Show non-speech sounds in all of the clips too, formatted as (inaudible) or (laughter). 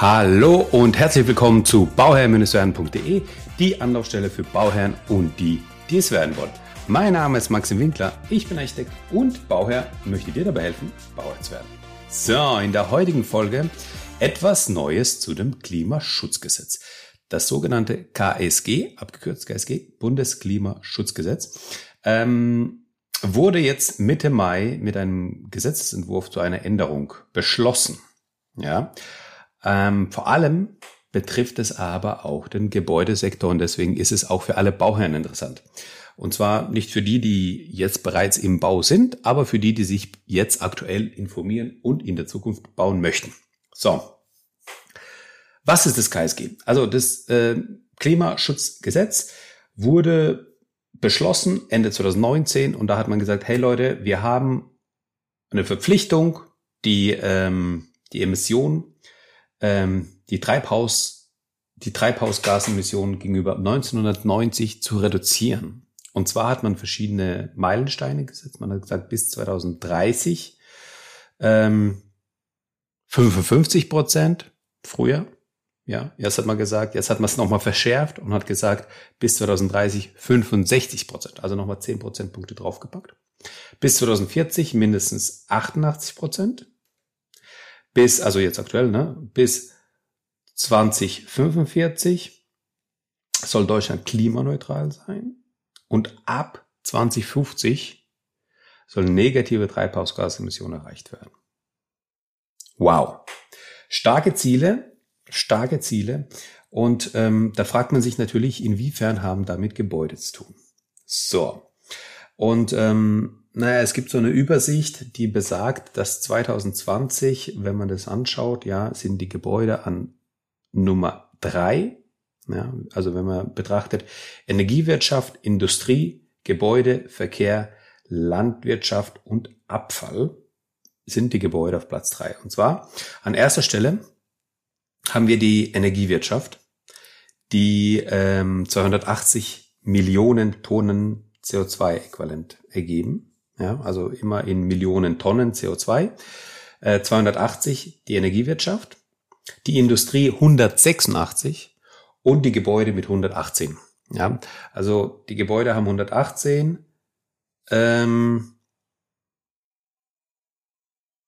Hallo und herzlich willkommen zu bauherr-werden.de, die Anlaufstelle für Bauherren und die, die es werden wollen. Mein Name ist Maxim Winkler, ich bin Architekt und Bauherr und möchte dir dabei helfen, Bauherr zu werden. So, in der heutigen Folge etwas Neues zu dem Klimaschutzgesetz. Das sogenannte KSG, abgekürzt KSG, Bundesklimaschutzgesetz, ähm, wurde jetzt Mitte Mai mit einem Gesetzentwurf zu einer Änderung beschlossen. Ja, ähm, vor allem betrifft es aber auch den Gebäudesektor und deswegen ist es auch für alle Bauherren interessant. Und zwar nicht für die, die jetzt bereits im Bau sind, aber für die, die sich jetzt aktuell informieren und in der Zukunft bauen möchten. So. Was ist das KSG? Also das äh, Klimaschutzgesetz wurde beschlossen Ende 2019 und da hat man gesagt, hey Leute, wir haben eine Verpflichtung, die, ähm, die Emissionen ähm, die Treibhaus, die Treibhausgasemissionen gegenüber 1990 zu reduzieren. Und zwar hat man verschiedene Meilensteine gesetzt. Man hat gesagt, bis 2030 ähm, 55 Prozent früher. Ja, jetzt hat man gesagt, jetzt hat man es nochmal verschärft und hat gesagt, bis 2030 65 Prozent, also nochmal 10 Prozentpunkte draufgepackt. Bis 2040 mindestens 88 Prozent bis, also jetzt aktuell, ne, bis 2045 soll Deutschland klimaneutral sein und ab 2050 sollen negative Treibhausgasemissionen erreicht werden. Wow. Starke Ziele, starke Ziele. Und ähm, da fragt man sich natürlich, inwiefern haben damit Gebäude zu tun. So. Und ähm, naja, es gibt so eine Übersicht, die besagt, dass 2020, wenn man das anschaut, ja, sind die Gebäude an Nummer drei. Ja, also wenn man betrachtet Energiewirtschaft, Industrie, Gebäude, Verkehr, Landwirtschaft und Abfall sind die Gebäude auf Platz drei. Und zwar an erster Stelle haben wir die Energiewirtschaft, die ähm, 280 Millionen Tonnen CO2-Äquivalent ergeben. Ja, also immer in Millionen Tonnen CO2. Äh, 280 die Energiewirtschaft, die Industrie 186 und die Gebäude mit 118. Ja, also die Gebäude haben 118. Ähm,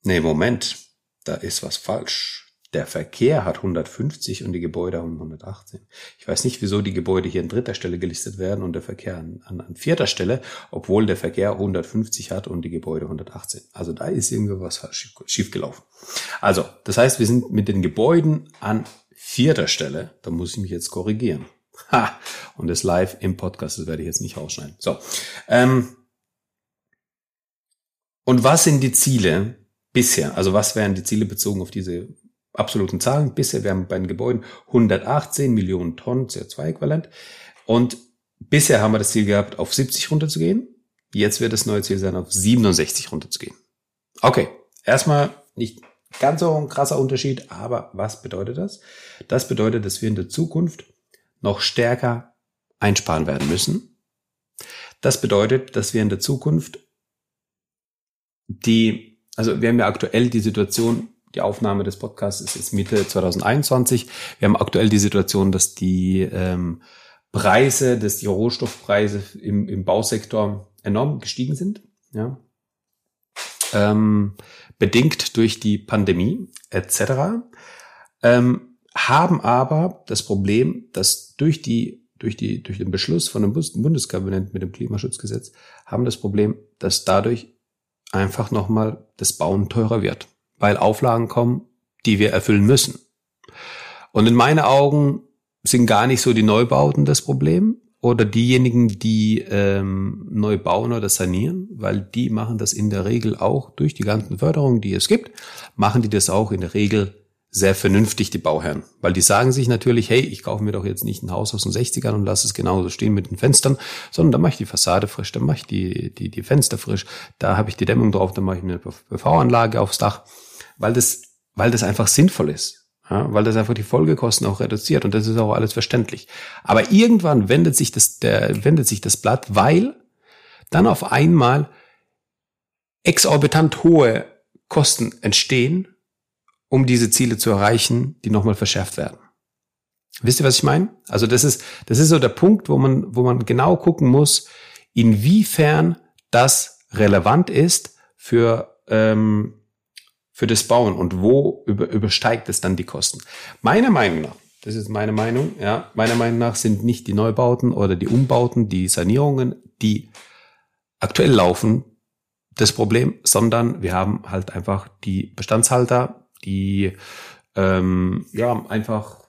nee, Moment, da ist was falsch. Der Verkehr hat 150 und die Gebäude haben 118. Ich weiß nicht, wieso die Gebäude hier an dritter Stelle gelistet werden und der Verkehr an, an, an vierter Stelle, obwohl der Verkehr 150 hat und die Gebäude 118. Also da ist irgendwas schief, schief gelaufen. Also, das heißt, wir sind mit den Gebäuden an vierter Stelle. Da muss ich mich jetzt korrigieren. Ha! Und das live im Podcast, das werde ich jetzt nicht rausschneiden. So. Ähm, und was sind die Ziele bisher? Also was wären die Ziele bezogen auf diese absoluten Zahlen. Bisher wären bei den Gebäuden 118 Millionen Tonnen CO2-Äquivalent. Und bisher haben wir das Ziel gehabt, auf 70 runterzugehen. Jetzt wird das neue Ziel sein, auf 67 runterzugehen. Okay, erstmal nicht ganz so ein krasser Unterschied, aber was bedeutet das? Das bedeutet, dass wir in der Zukunft noch stärker einsparen werden müssen. Das bedeutet, dass wir in der Zukunft die, also wir haben ja aktuell die Situation, die Aufnahme des Podcasts ist jetzt Mitte 2021. Wir haben aktuell die Situation, dass die ähm, Preise, dass die Rohstoffpreise im, im Bausektor enorm gestiegen sind. Ja. Ähm, bedingt durch die Pandemie etc. Ähm, haben aber das Problem, dass durch die durch die durch den Beschluss von dem Bundeskabinett mit dem Klimaschutzgesetz haben das Problem, dass dadurch einfach nochmal das Bauen teurer wird weil Auflagen kommen, die wir erfüllen müssen. Und in meinen Augen sind gar nicht so die Neubauten das Problem oder diejenigen, die ähm, neu bauen oder sanieren, weil die machen das in der Regel auch durch die ganzen Förderungen, die es gibt, machen die das auch in der Regel sehr vernünftig, die Bauherren. Weil die sagen sich natürlich, hey, ich kaufe mir doch jetzt nicht ein Haus aus den 60ern und lasse es genauso stehen mit den Fenstern, sondern da mache ich die Fassade frisch, da mache ich die, die, die Fenster frisch, da habe ich die Dämmung drauf, da mache ich eine PV-Anlage aufs Dach weil das, weil das einfach sinnvoll ist. Ja, weil das einfach die Folgekosten auch reduziert und das ist auch alles verständlich. Aber irgendwann wendet sich das, der, wendet sich das Blatt, weil dann auf einmal exorbitant hohe Kosten entstehen um diese Ziele zu erreichen, die nochmal verschärft werden. Wisst ihr, was ich meine? Also das ist, das ist so der Punkt, wo man, wo man genau gucken muss, inwiefern das relevant ist für, ähm, für das Bauen und wo über, übersteigt es dann die Kosten. Meiner Meinung nach, das ist meine Meinung, ja, meiner Meinung nach sind nicht die Neubauten oder die Umbauten, die Sanierungen, die aktuell laufen, das Problem, sondern wir haben halt einfach die Bestandshalter, die ähm, ja einfach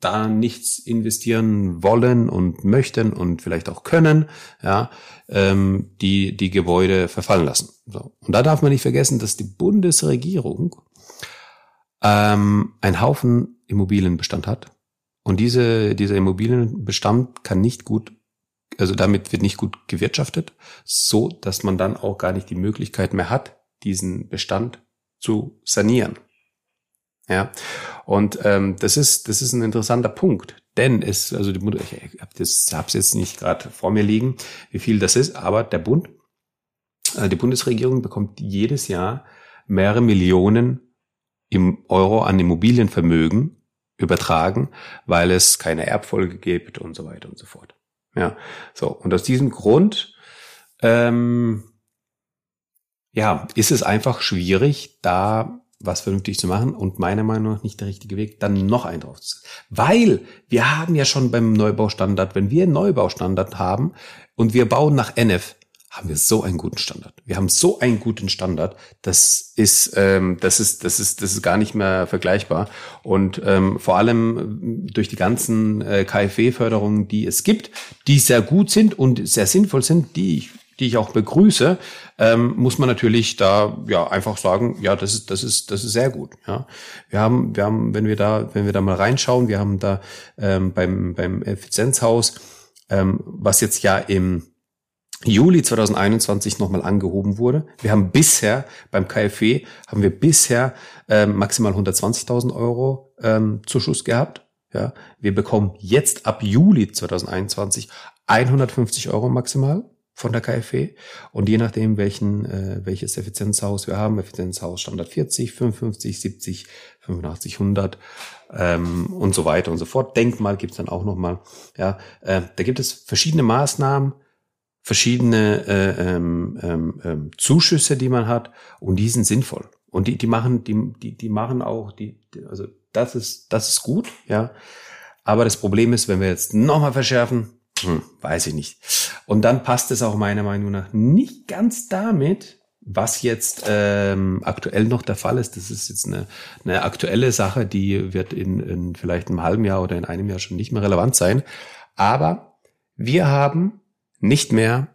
da nichts investieren wollen und möchten und vielleicht auch können, ja, ähm, die die Gebäude verfallen lassen. So. Und da darf man nicht vergessen, dass die Bundesregierung ähm, einen Haufen Immobilienbestand hat. Und diese, dieser Immobilienbestand kann nicht gut, also damit wird nicht gut gewirtschaftet, so dass man dann auch gar nicht die Möglichkeit mehr hat, diesen Bestand zu sanieren. Ja, und ähm, das ist das ist ein interessanter Punkt, denn es also die Bund ich habe das hab's jetzt nicht gerade vor mir liegen, wie viel das ist, aber der Bund, also die Bundesregierung bekommt jedes Jahr mehrere Millionen im Euro an Immobilienvermögen übertragen, weil es keine Erbfolge gibt und so weiter und so fort. Ja, so. Und aus diesem Grund ähm, ja ist es einfach schwierig, da was vernünftig zu machen und meiner Meinung nach nicht der richtige Weg, dann noch einen draufzusetzen. Weil wir haben ja schon beim Neubaustandard, wenn wir einen Neubaustandard haben und wir bauen nach NF, haben wir so einen guten Standard. Wir haben so einen guten Standard, das ist, ähm, das ist, das ist, das ist gar nicht mehr vergleichbar. Und ähm, vor allem durch die ganzen äh, KfW-Förderungen, die es gibt, die sehr gut sind und sehr sinnvoll sind, die ich die ich auch begrüße, ähm, muss man natürlich da ja einfach sagen, ja, das ist das ist das ist sehr gut. Ja, wir haben wir haben, wenn wir da wenn wir da mal reinschauen, wir haben da ähm, beim beim Effizienzhaus, ähm, was jetzt ja im Juli 2021 nochmal angehoben wurde. Wir haben bisher beim KfW haben wir bisher ähm, maximal 120.000 Euro ähm, Zuschuss gehabt. Ja, wir bekommen jetzt ab Juli 2021 150 Euro maximal von der KfW und je nachdem, welchen, äh, welches Effizienzhaus wir haben, Effizienzhaus Standard 40, 55, 70, 85, 100 ähm, und so weiter und so fort. Denkmal gibt's dann auch nochmal. Ja, äh, da gibt es verschiedene Maßnahmen, verschiedene äh, ähm, ähm, ähm, Zuschüsse, die man hat und die sind sinnvoll. Und die, die machen, die, die, die machen auch, die, die, also das ist, das ist gut, ja. Aber das Problem ist, wenn wir jetzt nochmal verschärfen, hm, weiß ich nicht. Und dann passt es auch meiner Meinung nach nicht ganz damit, was jetzt ähm, aktuell noch der Fall ist. Das ist jetzt eine, eine aktuelle Sache, die wird in, in vielleicht einem halben Jahr oder in einem Jahr schon nicht mehr relevant sein. Aber wir haben nicht mehr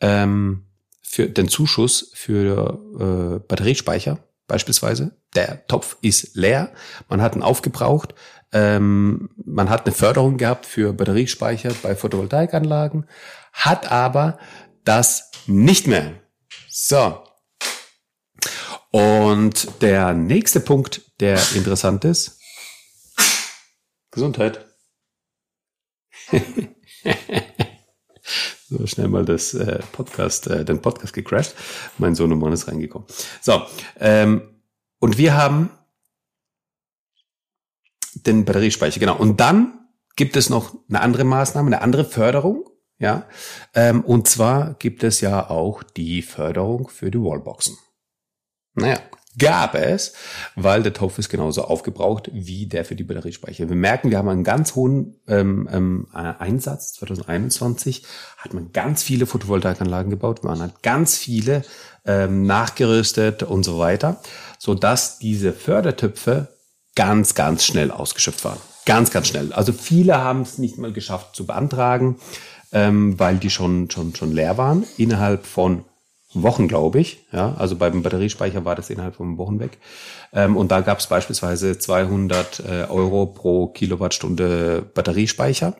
ähm, für den Zuschuss für äh, Batteriespeicher beispielsweise. Der Topf ist leer, man hat ihn aufgebraucht. Ähm, man hat eine Förderung gehabt für Batteriespeicher bei Photovoltaikanlagen, hat aber das nicht mehr. So. Und der nächste Punkt, der interessant ist. Gesundheit. (laughs) so schnell mal das äh, Podcast, äh, den Podcast gecrashed. Mein Sohn und Mann ist reingekommen. So, ähm, und wir haben den Batteriespeicher, genau. Und dann gibt es noch eine andere Maßnahme, eine andere Förderung, ja. Ähm, und zwar gibt es ja auch die Förderung für die Wallboxen. Naja, gab es, weil der Topf ist genauso aufgebraucht wie der für die Batteriespeicher. Wir merken, wir haben einen ganz hohen ähm, ähm, Einsatz. 2021 hat man ganz viele Photovoltaikanlagen gebaut, man hat ganz viele ähm, nachgerüstet und so weiter, so dass diese Fördertöpfe ganz, ganz schnell ausgeschöpft waren. Ganz, ganz schnell. Also viele haben es nicht mal geschafft zu beantragen, ähm, weil die schon, schon, schon leer waren. Innerhalb von Wochen, glaube ich. Ja, also beim Batteriespeicher war das innerhalb von Wochen weg. Ähm, und da gab es beispielsweise 200 äh, Euro pro Kilowattstunde Batteriespeicher.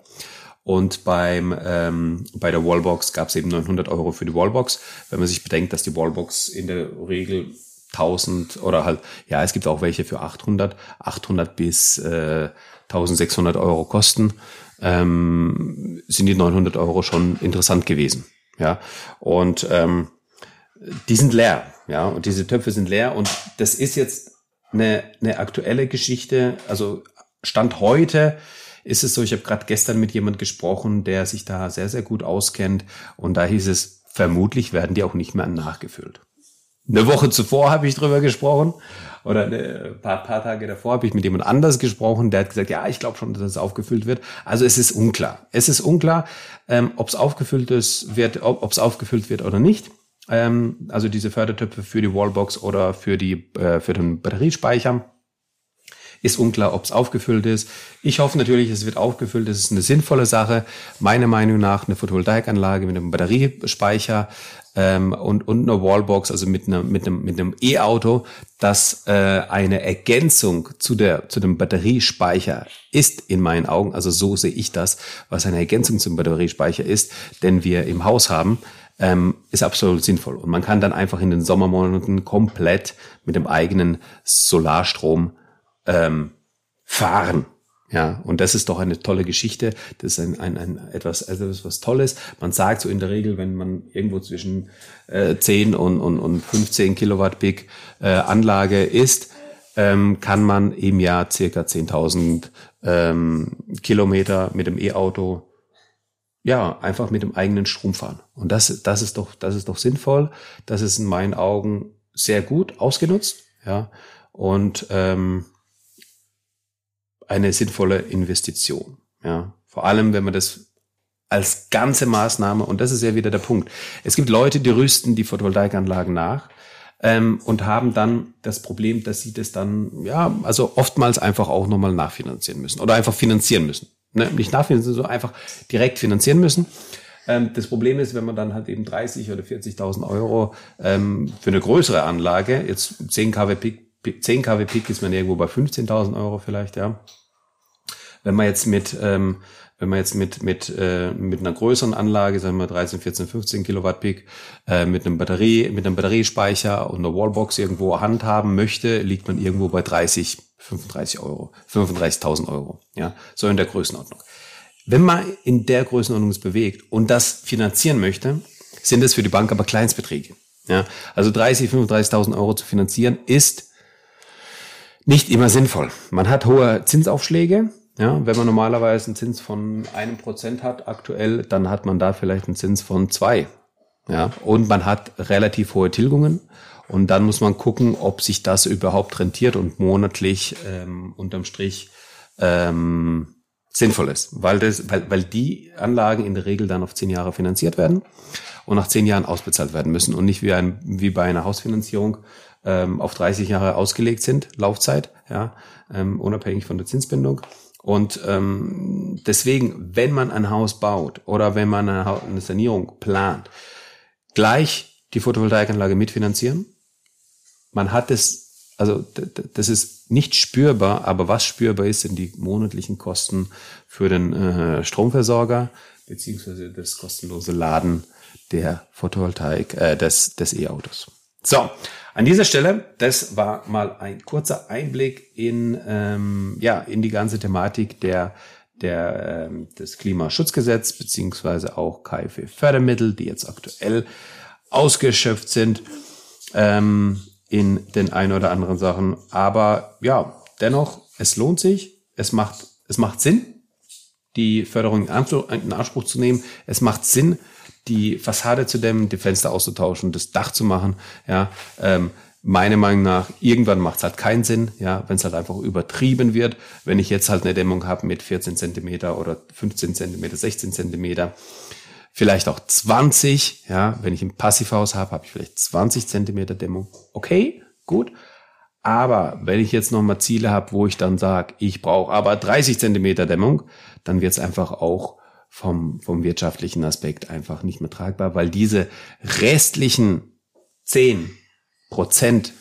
Und beim ähm, bei der Wallbox gab es eben 900 Euro für die Wallbox. Wenn man sich bedenkt, dass die Wallbox in der Regel 1000 oder halt, ja, es gibt auch welche für 800, 800 bis äh, 1600 Euro kosten, ähm, sind die 900 Euro schon interessant gewesen. Ja, und ähm, die sind leer, ja, und diese Töpfe sind leer und das ist jetzt eine, eine aktuelle Geschichte. Also Stand heute ist es so, ich habe gerade gestern mit jemand gesprochen, der sich da sehr, sehr gut auskennt. Und da hieß es, vermutlich werden die auch nicht mehr nachgefüllt. Eine Woche zuvor habe ich drüber gesprochen oder ein paar, paar Tage davor habe ich mit jemand anders gesprochen, der hat gesagt, ja, ich glaube schon, dass es aufgefüllt wird. Also es ist unklar. Es ist unklar, ähm, ob es aufgefüllt ist, wird, ob es aufgefüllt wird oder nicht. Ähm, also diese Fördertöpfe für die Wallbox oder für die äh, für den Batteriespeicher. Ist unklar, ob es aufgefüllt ist. Ich hoffe natürlich, es wird aufgefüllt. Das ist eine sinnvolle Sache. Meiner Meinung nach eine Photovoltaikanlage mit einem Batteriespeicher ähm, und, und eine Wallbox, also mit einem mit einem mit einem E-Auto, das äh, eine Ergänzung zu der zu dem Batteriespeicher ist in meinen Augen. Also so sehe ich das, was eine Ergänzung zum Batteriespeicher ist, den wir im Haus haben. Ähm, ist absolut sinnvoll. Und man kann dann einfach in den Sommermonaten komplett mit dem eigenen Solarstrom ähm, fahren. Ja, und das ist doch eine tolle Geschichte. Das ist ein, ein, ein etwas, etwas was Tolles. Man sagt so in der Regel, wenn man irgendwo zwischen äh, 10 und, und, und 15 Kilowatt Peak äh, Anlage ist, ähm, kann man im Jahr circa 10.000 ähm, Kilometer mit dem E-Auto ja, einfach mit dem eigenen Strom fahren. Und das, das ist doch, das ist doch sinnvoll. Das ist in meinen Augen sehr gut ausgenutzt, ja. Und ähm, eine sinnvolle Investition. Ja, vor allem, wenn man das als ganze Maßnahme, und das ist ja wieder der Punkt. Es gibt Leute, die rüsten die Photovoltaikanlagen nach ähm, und haben dann das Problem, dass sie das dann, ja, also oftmals einfach auch nochmal nachfinanzieren müssen oder einfach finanzieren müssen. Ne? Nicht nachfinanzieren, sondern einfach direkt finanzieren müssen. Ähm, das Problem ist, wenn man dann halt eben 30 oder 40.000 Euro ähm, für eine größere Anlage, jetzt 10 kW Peak 10 kW Peak ist man irgendwo bei 15.000 Euro vielleicht, ja. Wenn man jetzt mit, ähm, wenn man jetzt mit, mit, äh, mit einer größeren Anlage, sagen wir 13, 14, 15 Kilowatt Peak, äh, mit einem Batterie, mit einem Batteriespeicher und einer Wallbox irgendwo handhaben möchte, liegt man irgendwo bei 30, 35 Euro, 35.000 Euro, ja. So in der Größenordnung. Wenn man in der Größenordnung es bewegt und das finanzieren möchte, sind es für die Bank aber Kleinstbeträge. Ja, also 30, 35.000 Euro zu finanzieren ist nicht immer sinnvoll. Man hat hohe Zinsaufschläge. Ja, wenn man normalerweise einen Zins von einem Prozent hat aktuell, dann hat man da vielleicht einen Zins von zwei. Ja, und man hat relativ hohe Tilgungen. Und dann muss man gucken, ob sich das überhaupt rentiert und monatlich ähm, unterm Strich ähm, sinnvoll ist, weil, das, weil, weil die Anlagen in der Regel dann auf zehn Jahre finanziert werden und nach zehn Jahren ausbezahlt werden müssen und nicht wie, ein, wie bei einer Hausfinanzierung, ähm, auf 30 Jahre ausgelegt sind, Laufzeit, ja, ähm, unabhängig von der Zinsbindung. Und ähm, deswegen, wenn man ein Haus baut oder wenn man eine, eine Sanierung plant, gleich die Photovoltaikanlage mitfinanzieren. Man hat es, also das ist nicht spürbar, aber was spürbar ist, sind die monatlichen Kosten für den äh, Stromversorger beziehungsweise das kostenlose Laden der Photovoltaik, äh, des, des E-Autos. So, an dieser Stelle, das war mal ein kurzer Einblick in, ähm, ja, in die ganze Thematik der, der, ähm, des Klimaschutzgesetz beziehungsweise auch KfW-Fördermittel, die jetzt aktuell ausgeschöpft sind ähm, in den ein oder anderen Sachen. Aber ja, dennoch, es lohnt sich, es macht, es macht Sinn, die Förderung in Anspruch zu nehmen. Es macht Sinn, die Fassade zu dämmen, die Fenster auszutauschen, das Dach zu machen. Ja, ähm, meiner Meinung nach, irgendwann macht es halt keinen Sinn, ja, wenn es halt einfach übertrieben wird. Wenn ich jetzt halt eine Dämmung habe mit 14 Zentimeter oder 15 Zentimeter, 16 Zentimeter, vielleicht auch 20, ja, wenn ich ein Passivhaus habe, habe ich vielleicht 20 Zentimeter Dämmung. Okay, gut. Aber wenn ich jetzt nochmal Ziele habe, wo ich dann sage, ich brauche aber 30 Zentimeter Dämmung, dann wird es einfach auch vom, vom wirtschaftlichen Aspekt einfach nicht mehr tragbar, weil diese restlichen zehn Prozent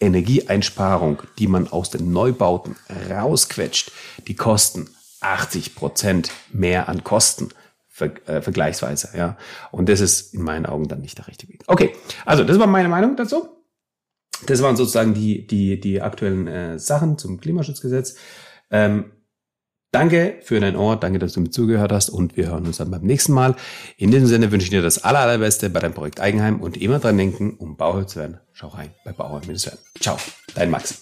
Energieeinsparung, die man aus den Neubauten rausquetscht, die kosten 80 Prozent mehr an Kosten äh, vergleichsweise, ja. Und das ist in meinen Augen dann nicht der richtige Weg. Okay, also das war meine Meinung dazu. Das waren sozusagen die die die aktuellen äh, Sachen zum Klimaschutzgesetz. Ähm, Danke für dein Ohr, danke, dass du mir zugehört hast und wir hören uns dann beim nächsten Mal. In diesem Sinne wünsche ich dir das aller, allerbeste bei deinem Projekt Eigenheim und immer dran denken, um Bauherr zu werden. Schau rein bei Bauherr werden. Ciao, dein Max.